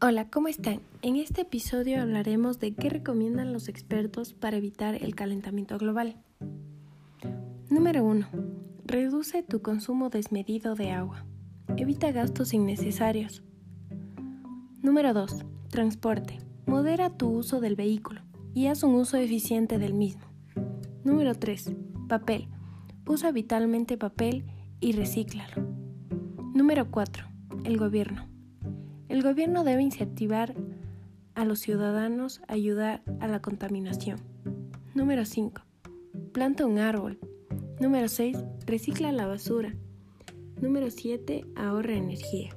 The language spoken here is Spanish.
Hola, ¿cómo están? En este episodio hablaremos de qué recomiendan los expertos para evitar el calentamiento global. Número 1. Reduce tu consumo desmedido de agua. Evita gastos innecesarios. Número 2. Transporte. Modera tu uso del vehículo y haz un uso eficiente del mismo. Número 3. Papel. Usa vitalmente papel y recíclalo. Número 4. El gobierno. El gobierno debe incentivar a los ciudadanos a ayudar a la contaminación. Número 5. Planta un árbol. Número 6. Recicla la basura. Número 7. Ahorra energía.